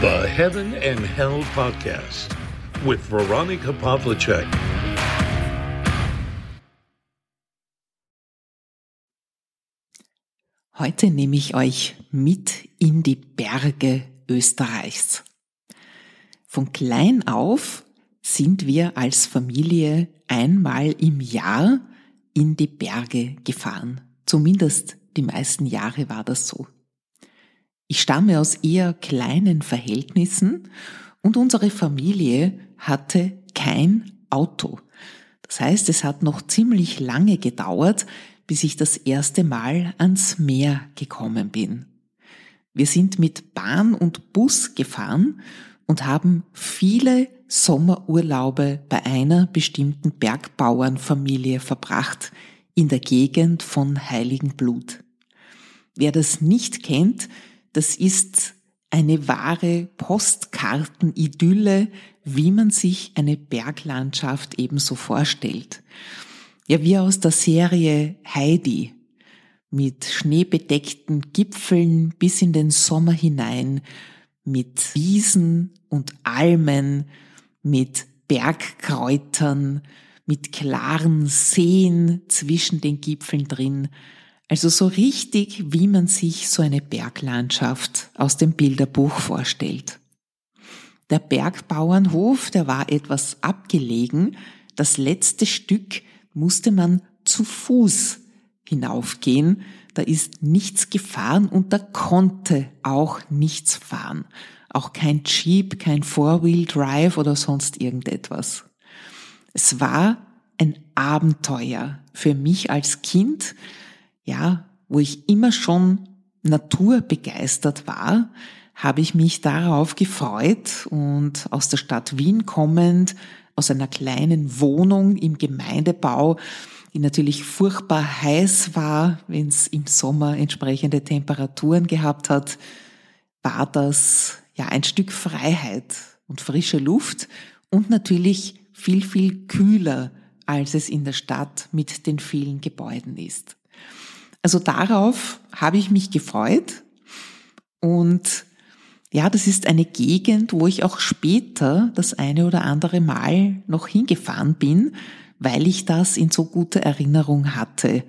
The Heaven and Hell Podcast with Veronica Pavlicek. Heute nehme ich euch mit in die Berge Österreichs. Von klein auf sind wir als Familie einmal im Jahr in die Berge gefahren. Zumindest die meisten Jahre war das so. Ich stamme aus eher kleinen Verhältnissen und unsere Familie hatte kein Auto. Das heißt, es hat noch ziemlich lange gedauert, bis ich das erste Mal ans Meer gekommen bin. Wir sind mit Bahn und Bus gefahren und haben viele Sommerurlaube bei einer bestimmten Bergbauernfamilie verbracht in der Gegend von Heiligenblut. Wer das nicht kennt, das ist eine wahre Postkartenidylle, wie man sich eine Berglandschaft ebenso vorstellt. Ja, wie aus der Serie Heidi mit schneebedeckten Gipfeln bis in den Sommer hinein, mit Wiesen und Almen, mit Bergkräutern, mit klaren Seen zwischen den Gipfeln drin. Also so richtig, wie man sich so eine Berglandschaft aus dem Bilderbuch vorstellt. Der Bergbauernhof, der war etwas abgelegen. Das letzte Stück musste man zu Fuß hinaufgehen. Da ist nichts gefahren und da konnte auch nichts fahren. Auch kein Jeep, kein Four-Wheel Drive oder sonst irgendetwas. Es war ein Abenteuer für mich als Kind, ja, wo ich immer schon naturbegeistert war, habe ich mich darauf gefreut und aus der Stadt Wien kommend, aus einer kleinen Wohnung im Gemeindebau, die natürlich furchtbar heiß war, wenn es im Sommer entsprechende Temperaturen gehabt hat, war das ja ein Stück Freiheit und frische Luft und natürlich viel, viel kühler, als es in der Stadt mit den vielen Gebäuden ist. Also darauf habe ich mich gefreut und ja, das ist eine Gegend, wo ich auch später das eine oder andere Mal noch hingefahren bin, weil ich das in so guter Erinnerung hatte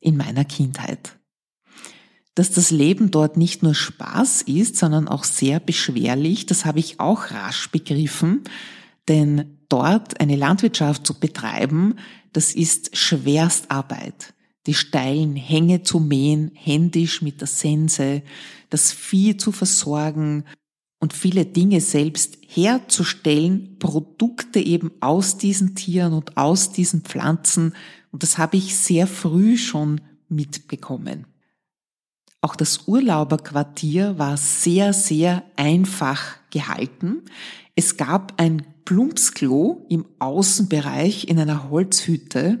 in meiner Kindheit. Dass das Leben dort nicht nur Spaß ist, sondern auch sehr beschwerlich, das habe ich auch rasch begriffen, denn dort eine Landwirtschaft zu betreiben, das ist Schwerstarbeit. Die steilen Hänge zu mähen, händisch mit der Sense, das Vieh zu versorgen und viele Dinge selbst herzustellen, Produkte eben aus diesen Tieren und aus diesen Pflanzen. Und das habe ich sehr früh schon mitbekommen. Auch das Urlauberquartier war sehr, sehr einfach gehalten. Es gab ein Plumpsklo im Außenbereich in einer Holzhütte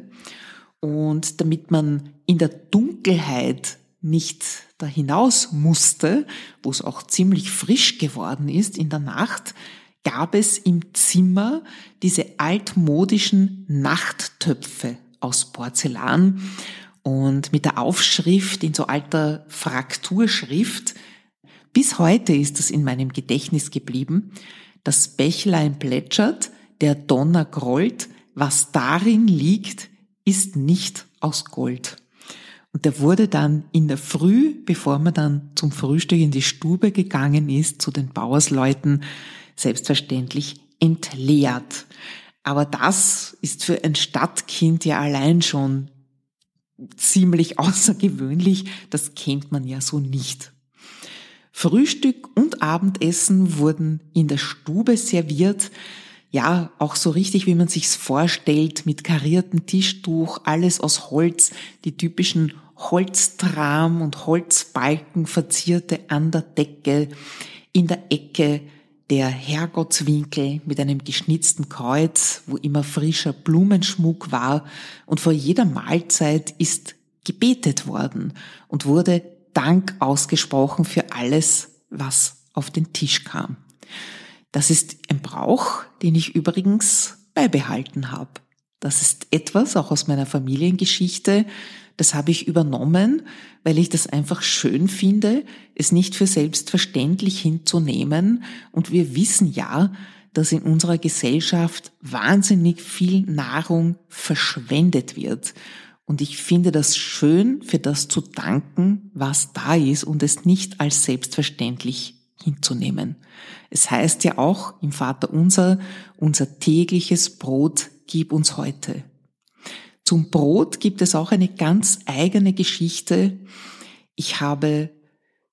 und damit man in der Dunkelheit nicht da hinaus musste, wo es auch ziemlich frisch geworden ist in der Nacht, gab es im Zimmer diese altmodischen Nachttöpfe aus Porzellan und mit der Aufschrift in so alter Frakturschrift. Bis heute ist das in meinem Gedächtnis geblieben. Das Bächlein plätschert, der Donner grollt, was darin liegt, ist nicht aus Gold. Und der wurde dann in der Früh, bevor man dann zum Frühstück in die Stube gegangen ist, zu den Bauersleuten, selbstverständlich entleert. Aber das ist für ein Stadtkind ja allein schon ziemlich außergewöhnlich. Das kennt man ja so nicht. Frühstück und Abendessen wurden in der Stube serviert. Ja, auch so richtig, wie man sich's vorstellt, mit kariertem Tischtuch, alles aus Holz, die typischen Holztram und Holzbalken verzierte an der Decke, in der Ecke der Herrgottswinkel mit einem geschnitzten Kreuz, wo immer frischer Blumenschmuck war und vor jeder Mahlzeit ist gebetet worden und wurde Dank ausgesprochen für alles, was auf den Tisch kam. Das ist ein Brauch, den ich übrigens beibehalten habe. Das ist etwas, auch aus meiner Familiengeschichte, das habe ich übernommen, weil ich das einfach schön finde, es nicht für selbstverständlich hinzunehmen. Und wir wissen ja, dass in unserer Gesellschaft wahnsinnig viel Nahrung verschwendet wird. Und ich finde das schön, für das zu danken, was da ist und es nicht als selbstverständlich hinzunehmen. Es heißt ja auch im Vater unser, unser tägliches Brot gib uns heute. Zum Brot gibt es auch eine ganz eigene Geschichte. Ich habe,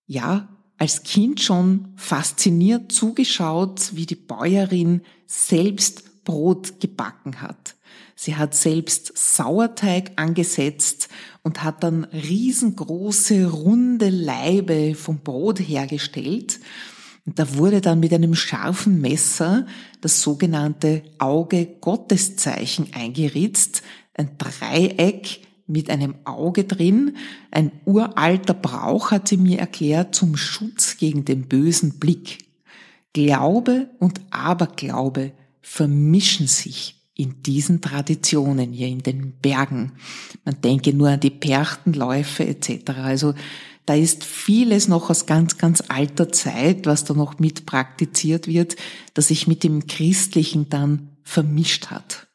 ja, als Kind schon fasziniert zugeschaut, wie die Bäuerin selbst Brot gebacken hat. Sie hat selbst Sauerteig angesetzt und hat dann riesengroße runde Leibe vom Brot hergestellt. Und da wurde dann mit einem scharfen Messer das sogenannte Auge Gotteszeichen eingeritzt, ein Dreieck mit einem Auge drin. Ein uralter Brauch, hat sie mir erklärt, zum Schutz gegen den bösen Blick. Glaube und Aberglaube vermischen sich in diesen Traditionen hier in den Bergen. Man denke nur an die Perchtenläufe etc. Also da ist vieles noch aus ganz, ganz alter Zeit, was da noch mit praktiziert wird, das sich mit dem Christlichen dann vermischt hat.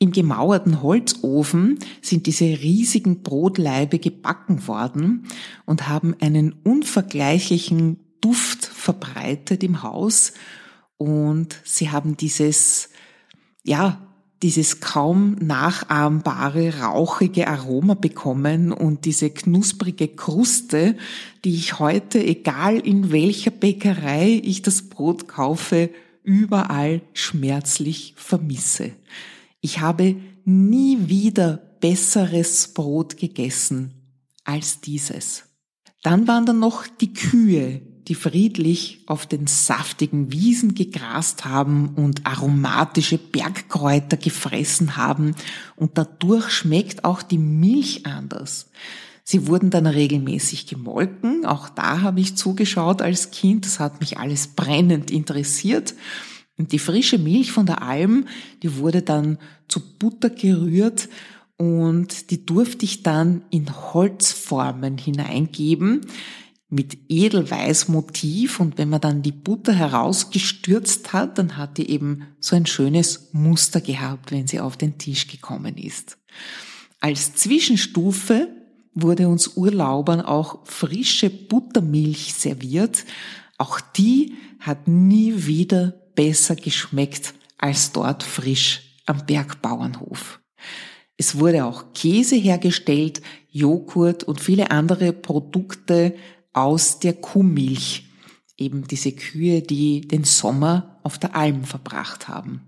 Im gemauerten Holzofen sind diese riesigen Brotleibe gebacken worden und haben einen unvergleichlichen Duft verbreitet im Haus und sie haben dieses, ja, dieses kaum nachahmbare, rauchige Aroma bekommen und diese knusprige Kruste, die ich heute, egal in welcher Bäckerei ich das Brot kaufe, überall schmerzlich vermisse. Ich habe nie wieder besseres Brot gegessen als dieses. Dann waren da noch die Kühe, die friedlich auf den saftigen Wiesen gegrast haben und aromatische Bergkräuter gefressen haben. Und dadurch schmeckt auch die Milch anders. Sie wurden dann regelmäßig gemolken, auch da habe ich zugeschaut als Kind, das hat mich alles brennend interessiert. Und die frische Milch von der Alm, die wurde dann zu Butter gerührt und die durfte ich dann in Holzformen hineingeben mit Edelweißmotiv und wenn man dann die Butter herausgestürzt hat, dann hat die eben so ein schönes Muster gehabt, wenn sie auf den Tisch gekommen ist. Als Zwischenstufe wurde uns Urlaubern auch frische Buttermilch serviert. Auch die hat nie wieder besser geschmeckt als dort frisch am Bergbauernhof. Es wurde auch Käse hergestellt, Joghurt und viele andere Produkte aus der Kuhmilch. Eben diese Kühe, die den Sommer auf der Alm verbracht haben.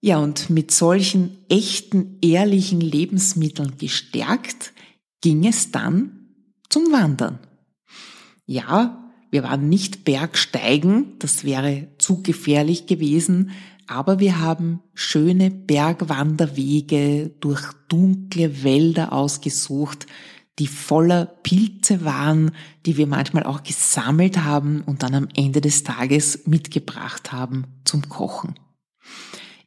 Ja, und mit solchen echten, ehrlichen Lebensmitteln gestärkt, ging es dann zum Wandern. Ja, wir waren nicht Bergsteigen, das wäre zu gefährlich gewesen, aber wir haben schöne Bergwanderwege durch dunkle Wälder ausgesucht, die voller Pilze waren, die wir manchmal auch gesammelt haben und dann am Ende des Tages mitgebracht haben zum Kochen.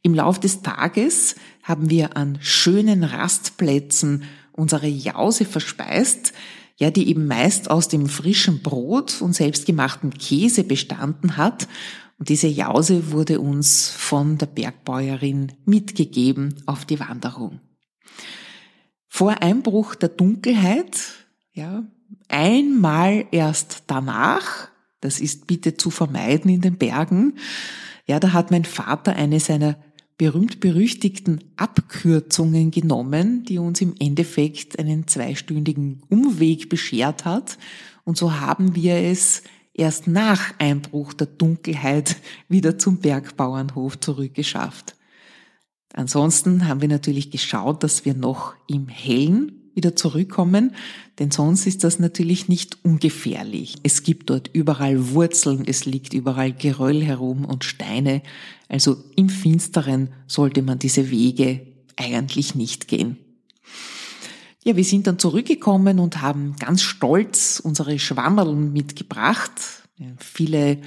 Im Lauf des Tages haben wir an schönen Rastplätzen unsere Jause verspeist, ja, die eben meist aus dem frischen Brot und selbstgemachten Käse bestanden hat. Und diese Jause wurde uns von der Bergbäuerin mitgegeben auf die Wanderung. Vor Einbruch der Dunkelheit, ja, einmal erst danach, das ist bitte zu vermeiden in den Bergen, ja, da hat mein Vater eine seiner berühmt-berüchtigten Abkürzungen genommen, die uns im Endeffekt einen zweistündigen Umweg beschert hat. Und so haben wir es erst nach Einbruch der Dunkelheit wieder zum Bergbauernhof zurückgeschafft. Ansonsten haben wir natürlich geschaut, dass wir noch im Hellen wieder zurückkommen, denn sonst ist das natürlich nicht ungefährlich. Es gibt dort überall Wurzeln, es liegt überall Geröll herum und Steine, also im Finsteren sollte man diese Wege eigentlich nicht gehen. Ja, wir sind dann zurückgekommen und haben ganz stolz unsere Schwammerln mitgebracht, viele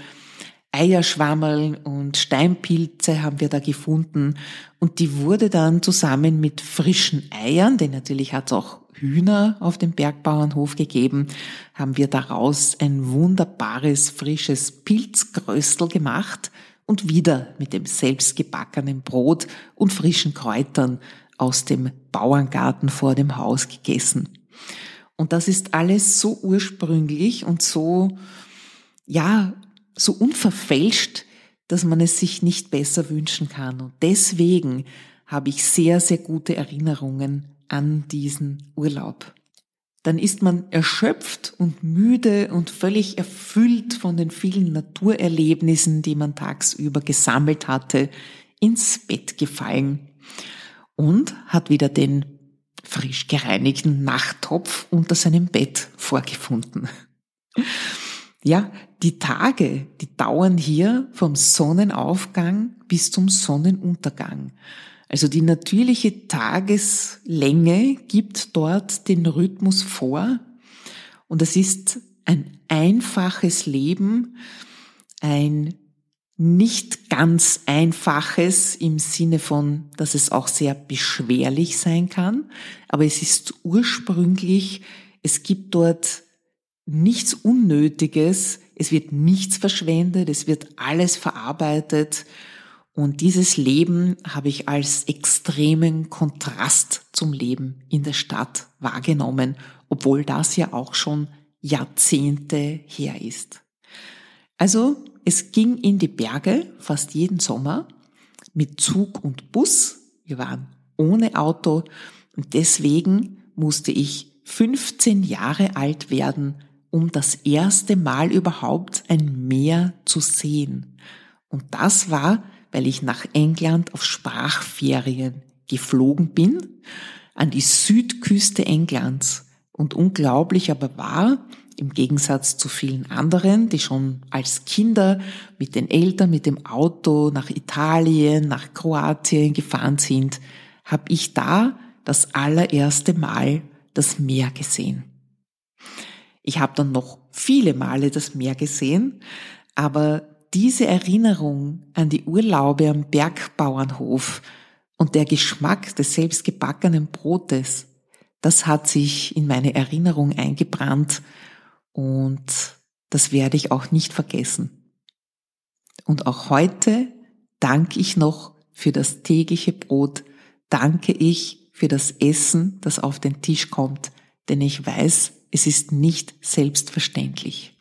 Eierschwammeln und Steinpilze haben wir da gefunden und die wurde dann zusammen mit frischen Eiern, denn natürlich hat es auch Hühner auf dem Bergbauernhof gegeben, haben wir daraus ein wunderbares frisches Pilzgröstel gemacht und wieder mit dem selbstgebackenen Brot und frischen Kräutern aus dem Bauerngarten vor dem Haus gegessen. Und das ist alles so ursprünglich und so, ja, so unverfälscht, dass man es sich nicht besser wünschen kann. Und deswegen habe ich sehr, sehr gute Erinnerungen an diesen Urlaub. Dann ist man erschöpft und müde und völlig erfüllt von den vielen Naturerlebnissen, die man tagsüber gesammelt hatte, ins Bett gefallen und hat wieder den frisch gereinigten Nachttopf unter seinem Bett vorgefunden. Ja, die Tage, die dauern hier vom Sonnenaufgang bis zum Sonnenuntergang. Also die natürliche Tageslänge gibt dort den Rhythmus vor und es ist ein einfaches Leben, ein nicht ganz einfaches im Sinne von, dass es auch sehr beschwerlich sein kann, aber es ist ursprünglich, es gibt dort nichts Unnötiges, es wird nichts verschwendet, es wird alles verarbeitet und dieses Leben habe ich als extremen Kontrast zum Leben in der Stadt wahrgenommen, obwohl das ja auch schon Jahrzehnte her ist. Also es ging in die Berge fast jeden Sommer mit Zug und Bus. Wir waren ohne Auto und deswegen musste ich 15 Jahre alt werden, um das erste Mal überhaupt ein Meer zu sehen. Und das war, weil ich nach England auf Sprachferien geflogen bin, an die Südküste Englands. Und unglaublich aber war, im Gegensatz zu vielen anderen, die schon als Kinder mit den Eltern mit dem Auto nach Italien, nach Kroatien gefahren sind, habe ich da das allererste Mal das Meer gesehen. Ich habe dann noch viele Male das Meer gesehen, aber diese Erinnerung an die Urlaube am Bergbauernhof und der Geschmack des selbstgebackenen Brotes, das hat sich in meine Erinnerung eingebrannt und das werde ich auch nicht vergessen. Und auch heute danke ich noch für das tägliche Brot, danke ich für das Essen, das auf den Tisch kommt, denn ich weiß, es ist nicht selbstverständlich.